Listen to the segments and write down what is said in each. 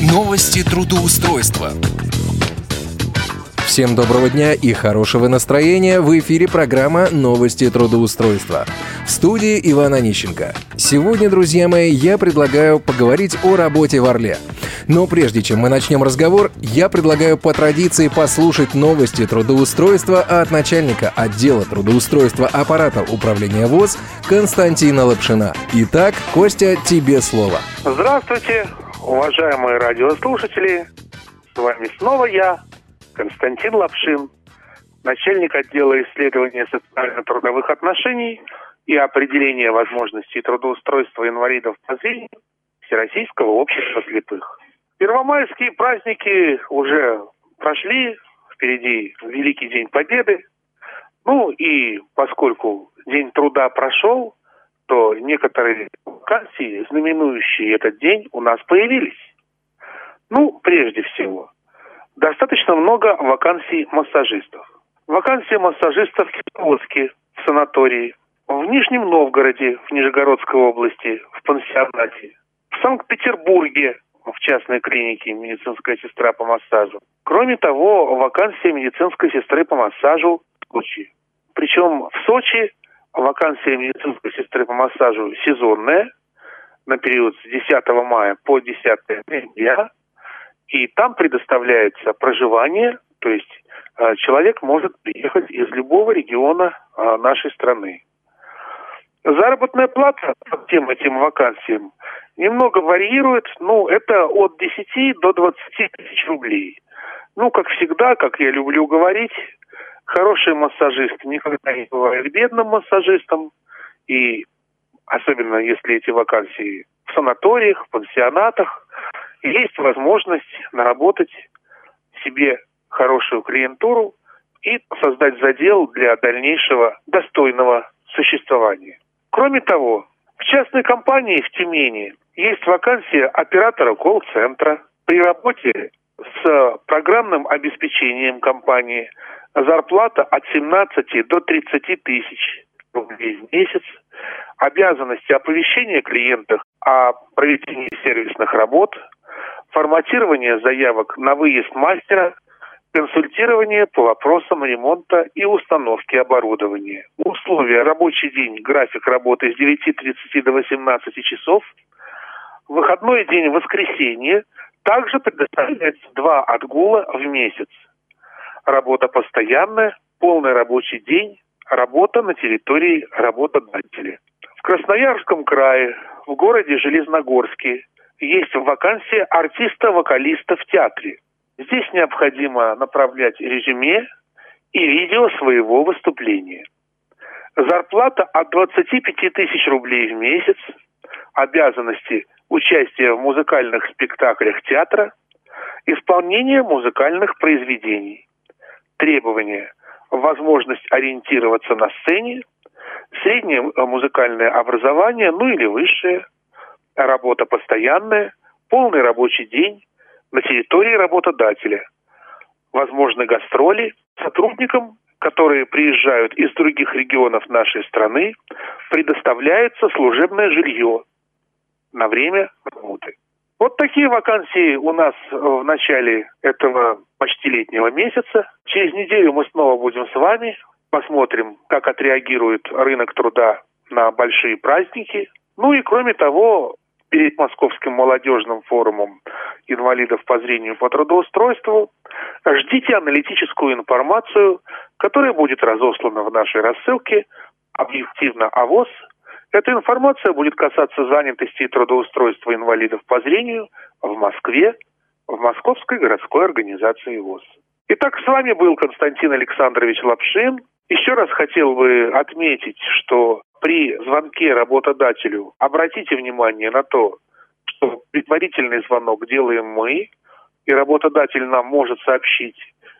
Новости трудоустройства. Всем доброго дня и хорошего настроения. В эфире программа «Новости трудоустройства». В студии Иван Онищенко. Сегодня, друзья мои, я предлагаю поговорить о работе в Орле. Но прежде чем мы начнем разговор, я предлагаю по традиции послушать новости трудоустройства от начальника отдела трудоустройства аппарата управления ВОЗ Константина Лапшина. Итак, Костя, тебе слово. Здравствуйте, уважаемые радиослушатели. С вами снова я, Константин Лапшин, начальник отдела исследования социально-трудовых отношений и определения возможностей трудоустройства инвалидов по зрению Всероссийского общества слепых. Первомайские праздники уже прошли, впереди Великий День Победы. Ну и поскольку День труда прошел, то некоторые вакансии, знаменующие этот день, у нас появились. Ну, прежде всего, достаточно много вакансий массажистов. Вакансия массажистов в Кировске, в санатории, в Нижнем Новгороде, в Нижегородской области, в пансионате, в Санкт-Петербурге, в частной клинике медицинская сестра по массажу. Кроме того, вакансия медицинской сестры по массажу в Сочи. Причем в Сочи вакансия медицинской сестры по массажу сезонная на период с 10 мая по 10 ноября и там предоставляется проживание, то есть э, человек может приехать из любого региона э, нашей страны. Заработная плата по тем этим вакансиям немного варьирует, ну, это от 10 до 20 тысяч рублей. Ну, как всегда, как я люблю говорить, хороший массажист никогда не бывает бедным массажистом, и особенно если эти вакансии в санаториях, в пансионатах, есть возможность наработать себе хорошую клиентуру и создать задел для дальнейшего достойного существования. Кроме того, в частной компании в Тюмени есть вакансия оператора колл-центра. При работе с программным обеспечением компании. Зарплата от 17 до 30 тысяч рублей в месяц. Обязанности оповещения клиентов о проведении сервисных работ, форматирование заявок на выезд мастера, консультирование по вопросам ремонта и установки оборудования. Условия. Рабочий день, график работы с 9.30 до 18 часов, выходной день. Воскресенье, также предоставляется два отгула в месяц. Работа постоянная, полный рабочий день, работа на территории работодателя. В Красноярском крае, в городе Железногорске, есть вакансия артиста-вокалиста в театре. Здесь необходимо направлять резюме и видео своего выступления. Зарплата от 25 тысяч рублей в месяц, обязанности участия в музыкальных спектаклях театра, исполнение музыкальных произведений. Требования – возможность ориентироваться на сцене, среднее музыкальное образование, ну или высшее – работа постоянная, полный рабочий день на территории работодателя. Возможны гастроли сотрудникам, которые приезжают из других регионов нашей страны, предоставляется служебное жилье на время работы. Вот такие вакансии у нас в начале этого почти летнего месяца. Через неделю мы снова будем с вами. Посмотрим, как отреагирует рынок труда на большие праздники. Ну и кроме того, перед Московским молодежным форумом инвалидов по зрению по трудоустройству. Ждите аналитическую информацию, которая будет разослана в нашей рассылке «Объективно АВОЗ». Эта информация будет касаться занятости и трудоустройства инвалидов по зрению в Москве, в Московской городской организации ВОЗ. Итак, с вами был Константин Александрович Лапшин. Еще раз хотел бы отметить, что при звонке работодателю обратите внимание на то, что предварительный звонок делаем мы, и работодатель нам может сообщить,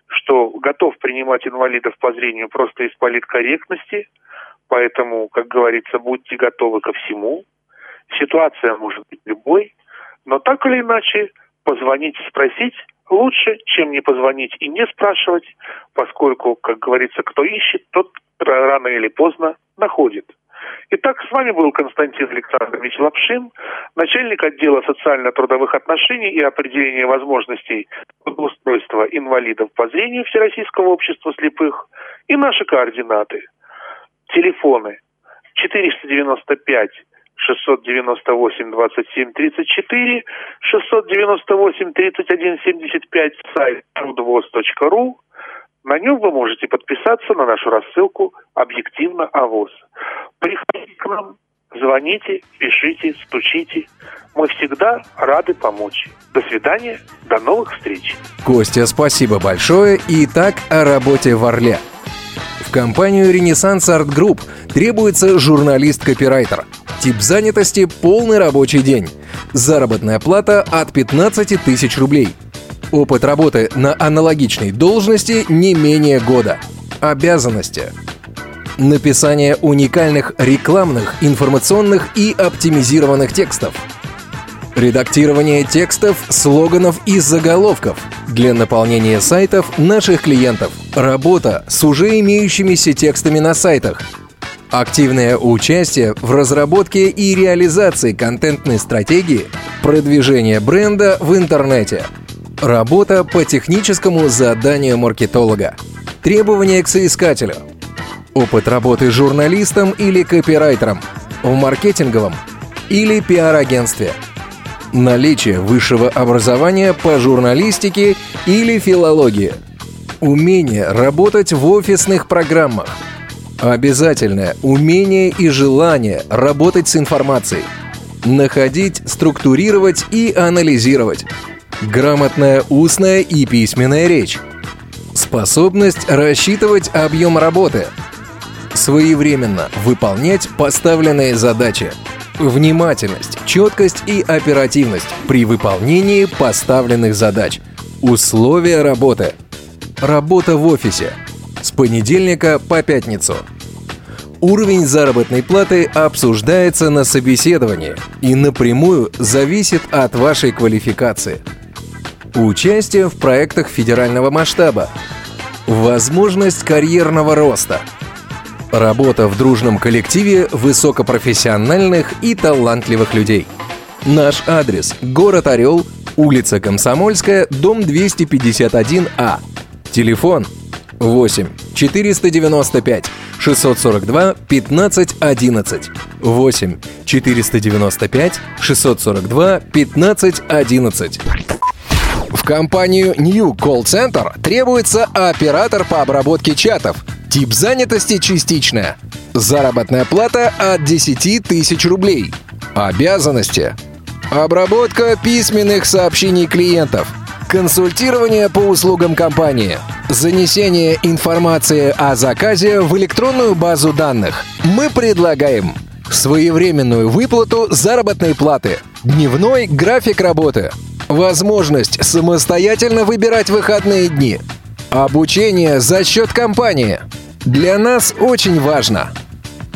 что готов принимать инвалидов по зрению просто из политкорректности, поэтому, как говорится, будьте готовы ко всему. Ситуация может быть любой, но так или иначе позвонить и спросить лучше, чем не позвонить и не спрашивать, поскольку, как говорится, кто ищет, тот рано или поздно находит. Итак, с вами был Константин Александрович Лапшин, начальник отдела социально-трудовых отношений и определения возможностей трудоустройства инвалидов по зрению Всероссийского общества слепых и наши координаты. Телефоны 495 698 27 34, 698 31 75, сайт трудовоз.ру. На нем вы можете подписаться на нашу рассылку «Объективно АВОЗ». Приходите к нам, звоните, пишите, стучите. Мы всегда рады помочь. До свидания, до новых встреч. Костя, спасибо большое. И так о работе в Орле. В компанию «Ренессанс Арт Групп» требуется журналист-копирайтер. Тип занятости – полный рабочий день. Заработная плата от 15 тысяч рублей. Опыт работы на аналогичной должности не менее года. Обязанности. Написание уникальных рекламных, информационных и оптимизированных текстов. Редактирование текстов, слоганов и заголовков для наполнения сайтов наших клиентов. Работа с уже имеющимися текстами на сайтах – Активное участие в разработке и реализации контентной стратегии, продвижение бренда в интернете, работа по техническому заданию маркетолога, требования к соискателю, опыт работы журналистом или копирайтером, в маркетинговом или пиар-агентстве, наличие высшего образования по журналистике или филологии, умение работать в офисных программах – Обязательное умение и желание работать с информацией. Находить, структурировать и анализировать. Грамотная устная и письменная речь. Способность рассчитывать объем работы. Своевременно выполнять поставленные задачи. Внимательность, четкость и оперативность при выполнении поставленных задач. Условия работы. Работа в офисе – с понедельника по пятницу. Уровень заработной платы обсуждается на собеседовании и напрямую зависит от вашей квалификации. Участие в проектах федерального масштаба. Возможность карьерного роста. Работа в дружном коллективе высокопрофессиональных и талантливых людей. Наш адрес – город Орел, улица Комсомольская, дом 251А. Телефон 8 495 642 15 11 8 495 642 15 11 в компанию New Call Center требуется оператор по обработке чатов. Тип занятости частичная. Заработная плата от 10 тысяч рублей. Обязанности. Обработка письменных сообщений клиентов – Консультирование по услугам компании. Занесение информации о заказе в электронную базу данных. Мы предлагаем своевременную выплату заработной платы, дневной график работы, возможность самостоятельно выбирать выходные дни, обучение за счет компании. Для нас очень важно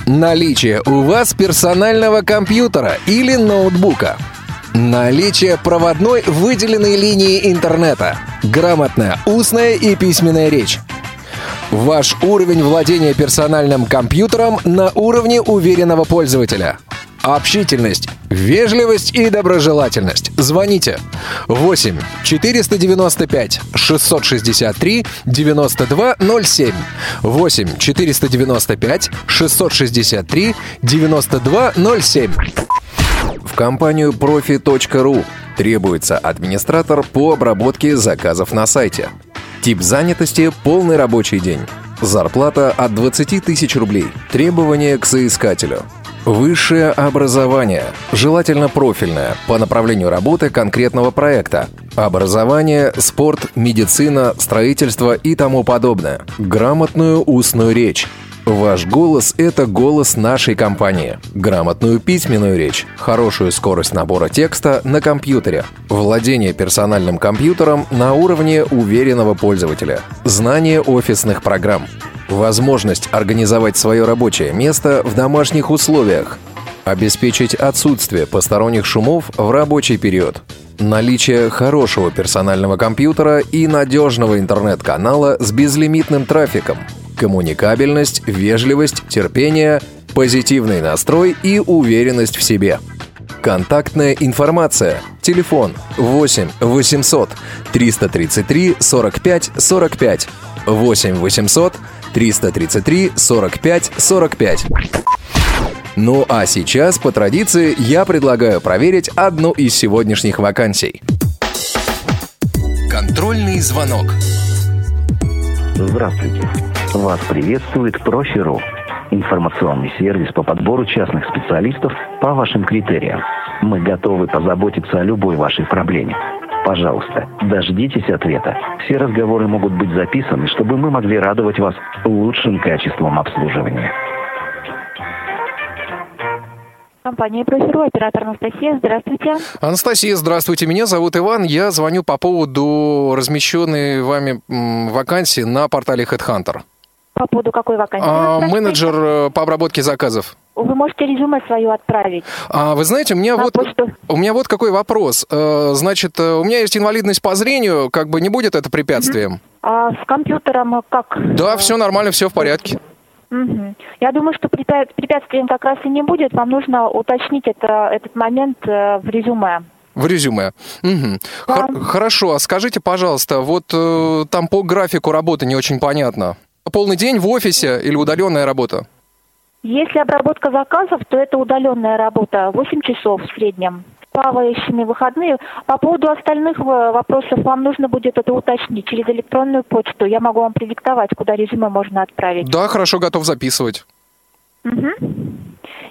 наличие у вас персонального компьютера или ноутбука – Наличие проводной выделенной линии интернета. Грамотная устная и письменная речь. Ваш уровень владения персональным компьютером на уровне уверенного пользователя. Общительность, вежливость и доброжелательность. Звоните 8 495 663 9207 8 495 663 9207 в компанию profi.ru требуется администратор по обработке заказов на сайте. Тип занятости – полный рабочий день. Зарплата от 20 тысяч рублей. Требования к соискателю. Высшее образование, желательно профильное, по направлению работы конкретного проекта. Образование, спорт, медицина, строительство и тому подобное. Грамотную устную речь. Ваш голос – это голос нашей компании. Грамотную письменную речь, хорошую скорость набора текста на компьютере, владение персональным компьютером на уровне уверенного пользователя, знание офисных программ, возможность организовать свое рабочее место в домашних условиях, обеспечить отсутствие посторонних шумов в рабочий период, наличие хорошего персонального компьютера и надежного интернет-канала с безлимитным трафиком – коммуникабельность, вежливость, терпение, позитивный настрой и уверенность в себе. Контактная информация. Телефон 8 800 333 45 45. 8 800 333 45 45. Ну а сейчас, по традиции, я предлагаю проверить одну из сегодняшних вакансий. Контрольный звонок. Здравствуйте. Вас приветствует Профи.ру. Информационный сервис по подбору частных специалистов по вашим критериям. Мы готовы позаботиться о любой вашей проблеме. Пожалуйста, дождитесь ответа. Все разговоры могут быть записаны, чтобы мы могли радовать вас лучшим качеством обслуживания. Компания «Профиру», оператор Анастасия. Здравствуйте. Анастасия, здравствуйте. Меня зовут Иван. Я звоню по поводу размещенной вами вакансии на портале HeadHunter. По поводу какой вакансии? А, менеджер э, по обработке заказов. Вы можете резюме свое отправить. А, вы знаете, у меня На вот почту. у меня вот какой вопрос. Э, Значит, э, у меня есть инвалидность по зрению, как бы не будет это препятствием? А с компьютером как? Да, все нормально, все в порядке. Мгм. Я думаю, что препя- препятствием как раз и не будет. Вам нужно уточнить это, этот момент в резюме. В резюме. Мгм. Хор- хорошо, а скажите, пожалуйста, вот э, там по графику работы не очень понятно. Полный день в офисе или удаленная работа? Если обработка заказов, то это удаленная работа, 8 часов в среднем. Плавающими выходные. По поводу остальных э, вопросов вам нужно будет это уточнить через электронную почту. Я могу вам продиктовать, куда резюме можно отправить. Да, хорошо, готов записывать. Мгм.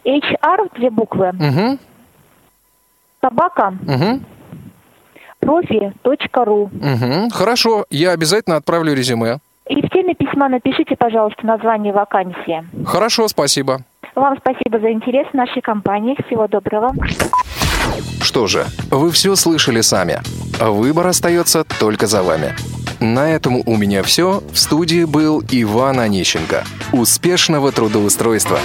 HR, две буквы, Угу, собака, угу, профи.ру. угу. Хорошо, я обязательно отправлю резюме. И в теме письма напишите, пожалуйста, название вакансии. Хорошо, спасибо. Вам спасибо за интерес в нашей компании. Всего доброго. Что же, вы все слышали сами. Выбор остается только за вами. На этом у меня все. В студии был Иван Онищенко. Успешного трудоустройства!